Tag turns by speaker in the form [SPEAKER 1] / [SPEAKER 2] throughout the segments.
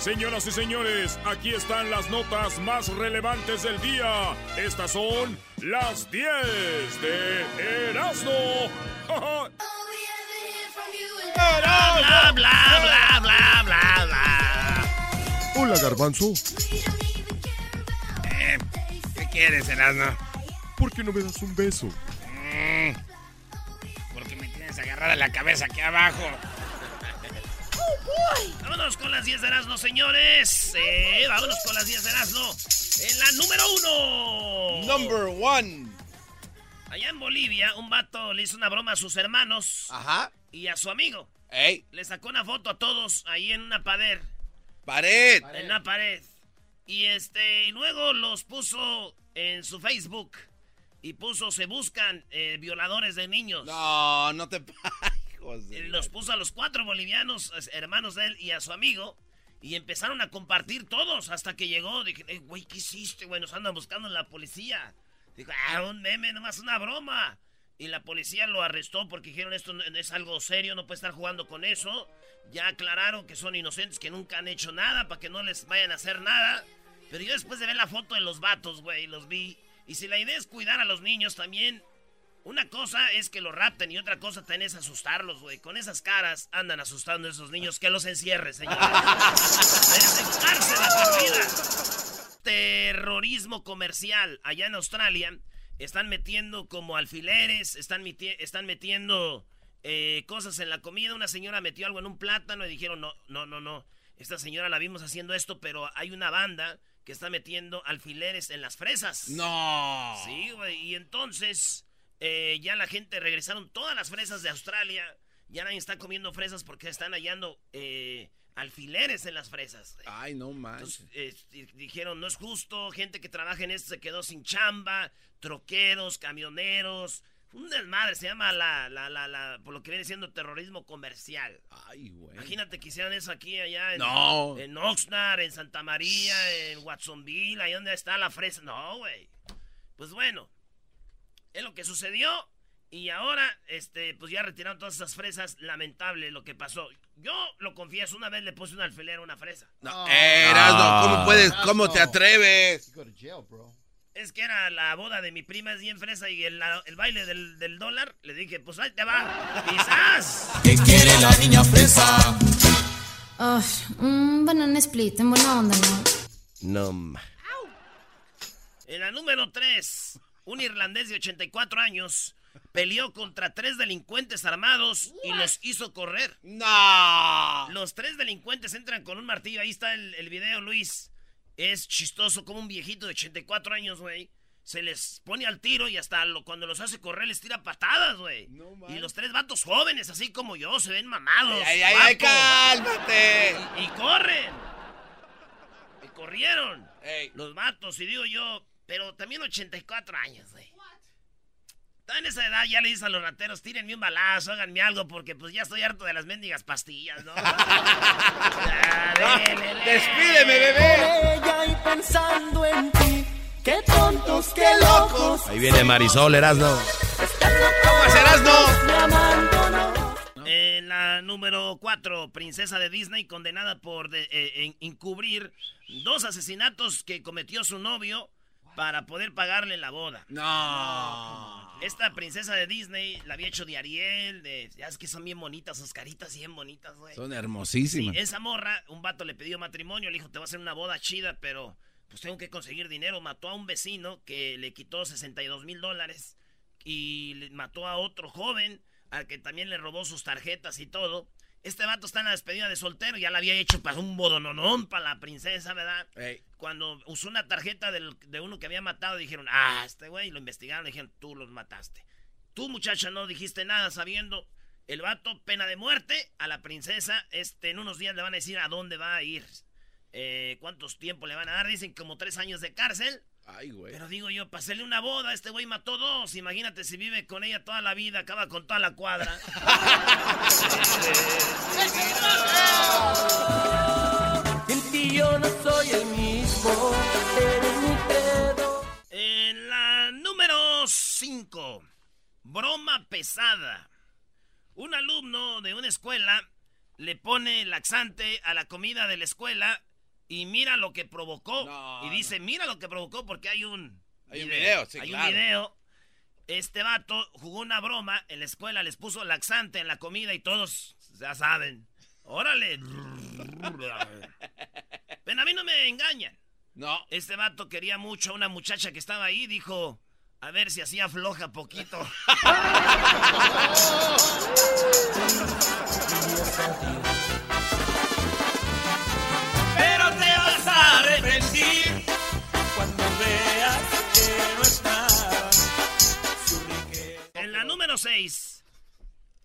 [SPEAKER 1] Señoras y señores, aquí están las notas más relevantes del día. Estas son las 10 de Erasmo.
[SPEAKER 2] Bla, bla, bla, bla, bla, bla.
[SPEAKER 3] Hola, Garbanzo.
[SPEAKER 2] Eh, ¿Qué quieres, Erasmo?
[SPEAKER 3] ¿Por qué no me das un beso?
[SPEAKER 2] Mm, porque me tienes agarrada la cabeza aquí abajo. Vámonos con las 10 de Erasmo, señores. Eh, vámonos con las 10 de Erasmo. En la número uno.
[SPEAKER 4] Number one.
[SPEAKER 2] Allá en Bolivia, un vato le hizo una broma a sus hermanos
[SPEAKER 4] Ajá.
[SPEAKER 2] y a su amigo.
[SPEAKER 4] Ey,
[SPEAKER 2] Le sacó una foto a todos ahí en una pared.
[SPEAKER 4] pared.
[SPEAKER 2] En una pared. Y este, y luego los puso en su Facebook. Y puso, se buscan eh, violadores de niños.
[SPEAKER 4] No, no te hijos de
[SPEAKER 2] Eh, Los puso a los cuatro bolivianos, hermanos de él, y a su amigo. Y empezaron a compartir todos hasta que llegó. Dije, "Eh, güey, ¿qué hiciste, güey? Nos andan buscando en la policía. Dijo, ah, un meme, nomás una broma. Y la policía lo arrestó porque dijeron, esto es algo serio, no puede estar jugando con eso. Ya aclararon que son inocentes, que nunca han hecho nada, para que no les vayan a hacer nada. Pero yo después de ver la foto de los vatos, güey, los vi. Y si la idea es cuidar a los niños también, una cosa es que los rapten y otra cosa también es asustarlos, güey. Con esas caras andan asustando a esos niños. Que los encierre, señores. Merecen cárcel a por vida. Terrorismo comercial. Allá en Australia están metiendo como alfileres, están, meti- están metiendo eh, cosas en la comida. Una señora metió algo en un plátano y dijeron, no, no, no, no. Esta señora la vimos haciendo esto, pero hay una banda que está metiendo alfileres en las fresas.
[SPEAKER 4] No.
[SPEAKER 2] Sí, güey. Y entonces eh, ya la gente regresaron todas las fresas de Australia. Ya nadie está comiendo fresas porque están hallando eh, alfileres en las fresas.
[SPEAKER 4] Ay, no manches.
[SPEAKER 2] Entonces, eh, di- dijeron, no es justo, gente que trabaja en esto se quedó sin chamba, troqueros, camioneros. Un desmadre, se llama la, la, la, la, por lo que viene siendo terrorismo comercial.
[SPEAKER 4] Ay, güey.
[SPEAKER 2] Imagínate que hicieran eso aquí, allá en,
[SPEAKER 4] No.
[SPEAKER 2] en Oxnard, en Santa María, en Watsonville, ahí donde está la fresa. No, güey. Pues bueno, es lo que sucedió. Y ahora, este, pues ya retiraron todas esas fresas. Lamentable lo que pasó. Yo lo confieso, una vez le puse un alfiler a una fresa.
[SPEAKER 4] No. Erasno, ¿cómo puedes? ¿Cómo te atreves?
[SPEAKER 2] Es que era la boda de mi prima, es bien fresa, y el, el baile del, del dólar, le dije, pues ahí te va. Quizás.
[SPEAKER 5] ¿Qué quiere la niña fresa?
[SPEAKER 6] Ay, un banana split, en buena onda, ¿no?
[SPEAKER 4] No.
[SPEAKER 2] En la número 3, un irlandés de 84 años peleó contra tres delincuentes armados y los hizo correr.
[SPEAKER 4] No.
[SPEAKER 2] Los tres delincuentes entran con un martillo. Ahí está el, el video, Luis. Es chistoso como un viejito de 84 años, güey. Se les pone al tiro y hasta lo- cuando los hace correr les tira patadas, güey.
[SPEAKER 4] No
[SPEAKER 2] y los tres vatos jóvenes, así como yo, se ven mamados.
[SPEAKER 4] Ay, ay, ay, cálmate.
[SPEAKER 2] Y corren. Y corrieron.
[SPEAKER 4] Ey.
[SPEAKER 2] Los matos, y digo yo, pero también 84 años, güey. Está en esa edad, ya le dices a los rateros, tírenme un balazo, háganme algo, porque pues ya estoy harto de las mendigas pastillas, ¿no? Dele.
[SPEAKER 4] Despídeme, bebé.
[SPEAKER 5] Ella y pensando en ti. Qué tontos, qué locos.
[SPEAKER 4] Ahí viene Marisol, Erasno.
[SPEAKER 5] ¿Cómo
[SPEAKER 4] Erasno?
[SPEAKER 5] Me abandonó.
[SPEAKER 2] En la número 4, princesa de Disney condenada por de- eh, en- encubrir dos asesinatos que cometió su novio para poder pagarle la boda.
[SPEAKER 4] No.
[SPEAKER 2] Esta princesa de Disney la había hecho de Ariel, de, ya es que son bien bonitas, sus caritas bien bonitas, güey.
[SPEAKER 4] Son
[SPEAKER 2] Sí,
[SPEAKER 4] hermosísimas.
[SPEAKER 2] esa morra, un vato le pidió matrimonio, le dijo, te voy a hacer una boda chida, pero pues tengo que conseguir dinero. Mató a un vecino que le quitó 62 mil dólares y le mató a otro joven, al que también le robó sus tarjetas y todo. Este vato está en la despedida de soltero, ya la había hecho para un bodononón para la princesa, ¿verdad? Cuando usó una tarjeta del- de uno que había matado, dijeron, ah, este güey, lo investigaron, le dijeron, tú los mataste. Tú, muchacha, no dijiste nada sabiendo. El vato, pena de muerte, a la princesa, este, en unos días le van a decir a dónde va a ir. Eh, ¿Cuántos tiempos le van a dar? Dicen como tres años de cárcel.
[SPEAKER 4] Ay, güey.
[SPEAKER 2] Pero digo yo, hacerle una boda, este güey mató dos. Imagínate si vive con ella toda la vida, acaba con toda la cuadra.
[SPEAKER 5] Sin ti yo no soy el mismo, eres mi credo.
[SPEAKER 2] En la número 5, broma pesada. Un alumno de una escuela le pone laxante a la comida de la escuela y mira lo que provocó.
[SPEAKER 4] No,
[SPEAKER 2] y dice, mira lo que provocó porque hay un
[SPEAKER 4] Hay un video, sí,
[SPEAKER 2] hay
[SPEAKER 4] claro.
[SPEAKER 2] un video. Este vato jugó una broma en la escuela, les puso laxante en la comida y todos ya saben. Órale. Pero a mí no me engañan.
[SPEAKER 4] No.
[SPEAKER 2] Este vato quería mucho a una muchacha que estaba ahí, dijo, a ver si así afloja poquito.
[SPEAKER 5] Pero te vas a arrepentir cuando veas que no está.
[SPEAKER 2] En la número 6,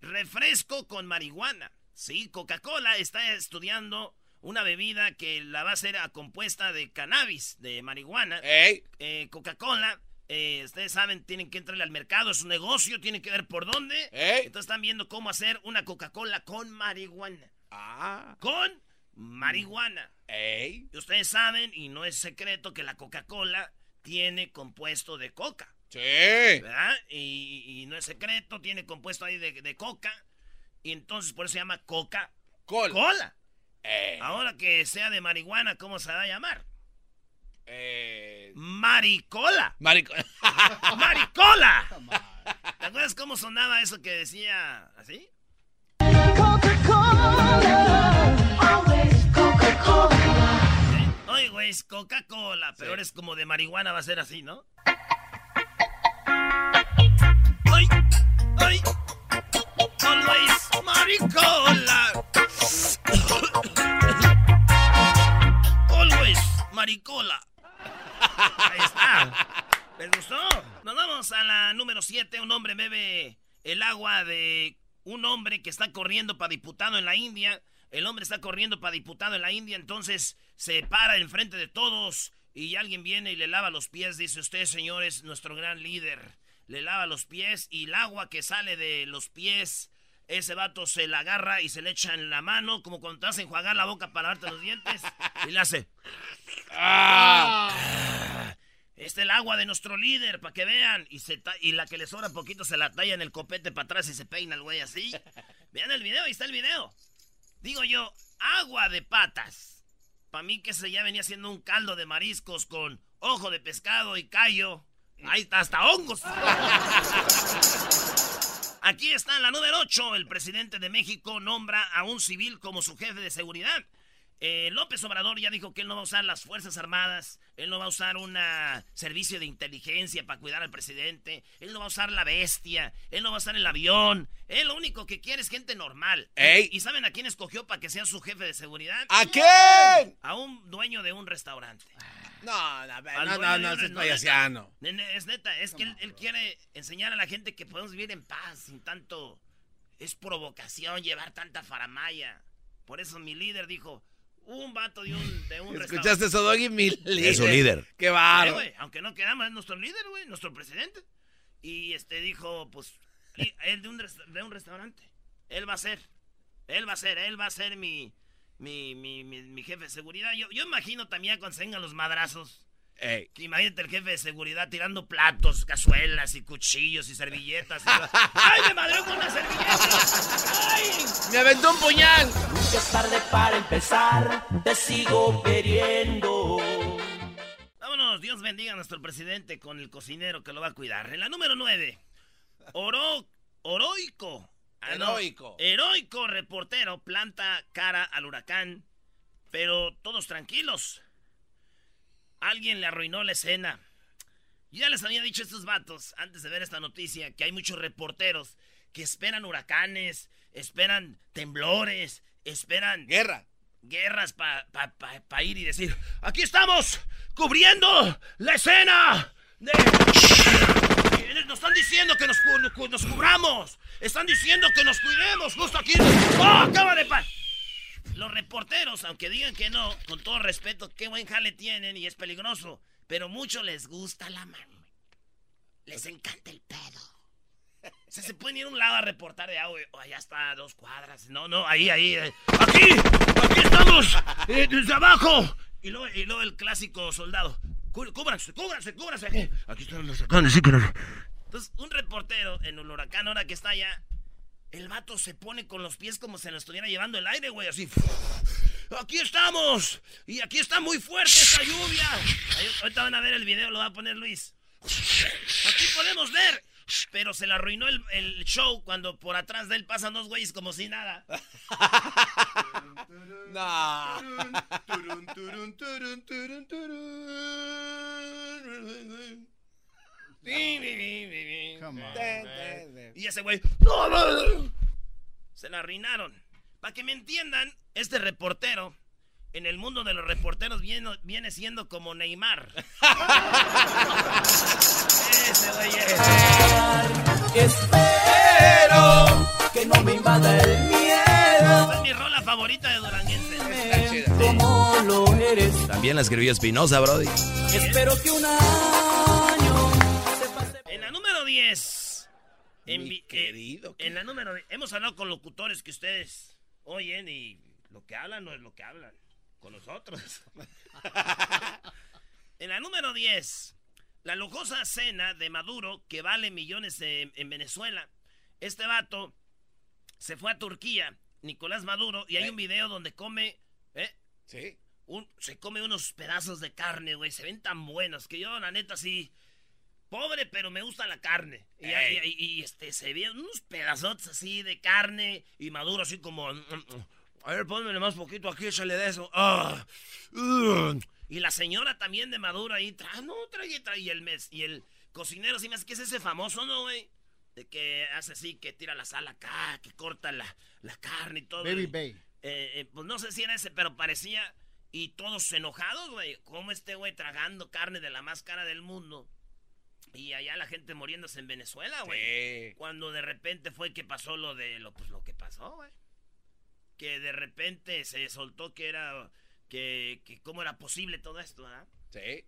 [SPEAKER 2] refresco con marihuana. Sí, Coca-Cola está estudiando una bebida que la va a hacer a compuesta de cannabis, de marihuana. Eh, Coca-Cola, eh, ustedes saben, tienen que entrarle al mercado, es un negocio, tienen que ver por dónde. Entonces están viendo cómo hacer una Coca-Cola con marihuana.
[SPEAKER 4] Ah.
[SPEAKER 2] Con marihuana. Y ustedes saben, y no es secreto, que la Coca-Cola tiene compuesto de coca.
[SPEAKER 4] Sí.
[SPEAKER 2] ¿Verdad? Y, y no es secreto, tiene compuesto ahí de, de coca. Y entonces por eso se llama Coca-Cola.
[SPEAKER 4] Col. Ey.
[SPEAKER 2] Ahora que sea de marihuana, ¿cómo se va a llamar?
[SPEAKER 4] Eh.
[SPEAKER 2] Maricola.
[SPEAKER 4] Marico.
[SPEAKER 2] ¡Maricola! ¿Te acuerdas cómo sonaba eso que decía así? Oye, güey, es Coca-Cola, pero
[SPEAKER 4] Sí.
[SPEAKER 2] eres como de marihuana, va a ser así, ¿no? ¡Ay! ¡Ay! Always maricola. Always maricola. Ahí está. ¿Les gustó? Nos vamos a la número 7. Un hombre bebe el agua de un hombre que está corriendo para diputado en la India. El hombre está corriendo para diputado en la India, entonces se para enfrente de todos y alguien viene y le lava los pies. Dice usted, señor, es nuestro gran líder. Le lava los pies y el agua que sale de los pies, ese vato se la agarra y se le echa en la mano, como cuando te vas a enjuagar la boca para lavarte los dientes, y le hace. Este es el agua de nuestro líder, para que vean. Y, se y la que le sobra poquito se la talla en el copete para atrás y se peina el güey así. Vean el video, ahí está el video. Digo yo, agua de patas. Para mí que se ya venía siendo un caldo de mariscos con ojo de pescado y callo. Ahí está, hasta hongos. Aquí está la número 8. El presidente de México nombra a un civil como su jefe de seguridad. Eh, López Obrador ya dijo que él no va a usar las Fuerzas Armadas, él no va a usar un servicio de inteligencia para cuidar al presidente, él no va a usar la bestia, él no va a usar el avión, él lo único que quiere es gente normal.
[SPEAKER 4] Ey.
[SPEAKER 2] ¿Y saben a quién escogió para que sea su jefe de seguridad?
[SPEAKER 4] ¿A quién?
[SPEAKER 2] A un dueño de un restaurante.
[SPEAKER 4] No, no, no, no, no, es
[SPEAKER 2] no,
[SPEAKER 4] payasiano.
[SPEAKER 2] Es neta, es que él, él quiere enseñar a la gente que podemos vivir en paz sin tanto. Es provocación llevar tanta faramaya. Por eso mi líder dijo: un vato de un, de un
[SPEAKER 4] ¿Escuchaste eso, Doggy? Mi líder.
[SPEAKER 3] Es su líder.
[SPEAKER 4] Qué
[SPEAKER 2] güey, aunque no quedamos, es nuestro líder, güey, nuestro presidente. Y este dijo, pues, él de un, de un restaurante. Él va a ser, él va a ser, él va a ser mi, mi, mi, mi, mi jefe de seguridad. Yo, yo imagino también cuando se vengan los madrazos.
[SPEAKER 4] Ey.
[SPEAKER 2] Imagínate el jefe de seguridad tirando platos, cazuelas y cuchillos y servilletas. y- ¡Ay, me madreó con una servilleta! ¡Ay!
[SPEAKER 4] Me aventó un puñal.
[SPEAKER 5] Nunca es tarde para empezar, te sigo queriendo.
[SPEAKER 2] Vámonos, Dios bendiga a nuestro presidente con el cocinero que lo va a cuidar. En la número 9, Oro, Oroico. Ah, no,
[SPEAKER 4] Heroico.
[SPEAKER 2] heroico reportero planta cara al huracán, pero todos tranquilos. Alguien le arruinó la escena. Yo ya les había dicho a estos vatos, antes de ver esta noticia, que hay muchos reporteros que esperan huracanes, esperan temblores, esperan
[SPEAKER 4] Guerra.
[SPEAKER 2] guerras para pa, pa- pa ir y decir, aquí estamos, cubriendo la escena. de- Nos están diciendo que nos, cu- nos cubramos. Están diciendo que nos cuidemos justo aquí. ¡Oh, acaba de pa Los reporteros, aunque digan que no, con todo respeto, qué buen jale tienen y es peligroso. Pero mucho les gusta la mano. Les encanta el pedo. O sea, se pueden ir a un lado a reportar de agua. Oh, allá está a dos cuadras. No, no, ahí, ahí. eh. ¡Aquí! ¡Aquí estamos! eh, ¡Desde abajo! Y luego, y luego el clásico soldado. Cú- Cúbranse, cúbranse, cúbranse. Aquí, están los. Entonces, un reportero en el huracán, ahora que está allá, el vato se pone con los pies como si lo estuviera llevando el aire, güey, así. ¡Aquí estamos! Y aquí está muy fuerte esta lluvia. Ahí- ahorita van a ver el video, lo va a poner Luis. Aquí podemos ver. Pero se le arruinó el, el show cuando por atrás de él pasan dos güeyes como si nada.
[SPEAKER 4] No.
[SPEAKER 2] Y ese güey. Se la arruinaron. Para que me entiendan, este reportero. En el mundo de los reporteros viene, viene siendo como Neymar. ese güey es.
[SPEAKER 5] Espero que no me invada el miedo
[SPEAKER 2] Es mi rola favorita de Duranguense.
[SPEAKER 5] Como lo eres.
[SPEAKER 7] También la escribió Espinosa, Brody.
[SPEAKER 5] Espero que un
[SPEAKER 2] 10. En,
[SPEAKER 4] Mi
[SPEAKER 2] vi- eh, en la número 10. Hemos hablado con locutores que ustedes oyen y lo que hablan no es lo que hablan con nosotros. en la número 10. La lujosa cena de Maduro que vale millones en, en Venezuela. Este vato se fue a Turquía, Nicolás Maduro, y hay
[SPEAKER 4] Eh.
[SPEAKER 2] un video donde come. ¿eh?
[SPEAKER 4] Sí.
[SPEAKER 2] un- se come unos pedazos de carne, güey. Se ven tan buenos que yo, la neta, sí. Pobre, pero me gusta la carne. Y,
[SPEAKER 4] Ey.
[SPEAKER 2] y- y, este, se ven unos pedazos así de carne y maduro, así como. mm, mm, A ver, pónmele más poquito aquí, échale de eso. Ah, y la señora también de maduro ahí. Tra, no, trae, trae. Y el, mes, y el cocinero, sí me hace que es ese famoso, ¿no, güey? De que hace así, que tira la sal acá, que corta la, la carne y todo.
[SPEAKER 8] Baby Bay.
[SPEAKER 2] eh, eh, pues no sé si era ese, pero parecía. Y todos enojados, güey. Como este güey tragando carne de la más cara del mundo. Y allá la gente muriéndose en Venezuela, güey.
[SPEAKER 4] Sí.
[SPEAKER 2] Cuando de repente fue que pasó lo de lo, pues, lo que pasó, güey. Que de repente se soltó que era. Que, que cómo era posible todo esto, ¿verdad?
[SPEAKER 4] Sí.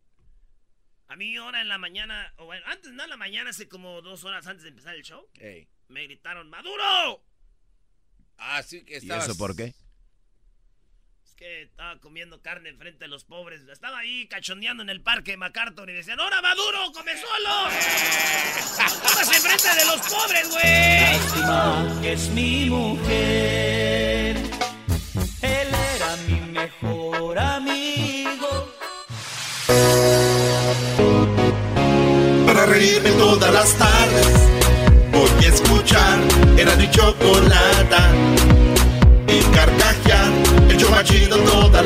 [SPEAKER 2] A mí ahora en la mañana, o bueno, antes no en la mañana, hace como dos horas antes de empezar el show,
[SPEAKER 4] Ey.
[SPEAKER 2] me gritaron, ¡Maduro!
[SPEAKER 4] Ah, sí que
[SPEAKER 7] ¿Y
[SPEAKER 4] estabas...
[SPEAKER 7] eso por qué?
[SPEAKER 2] Que estaba comiendo carne enfrente de los pobres. Estaba ahí cachondeando en el parque MacArthur y decían, ¡Ahora Maduro, come solo! ¡Póngase enfrente de los pobres, güey!
[SPEAKER 5] Lástima que es mi mujer. Él era mi mejor amigo.
[SPEAKER 9] Para reírme todas las tardes Voy a escuchar Era mi chocolata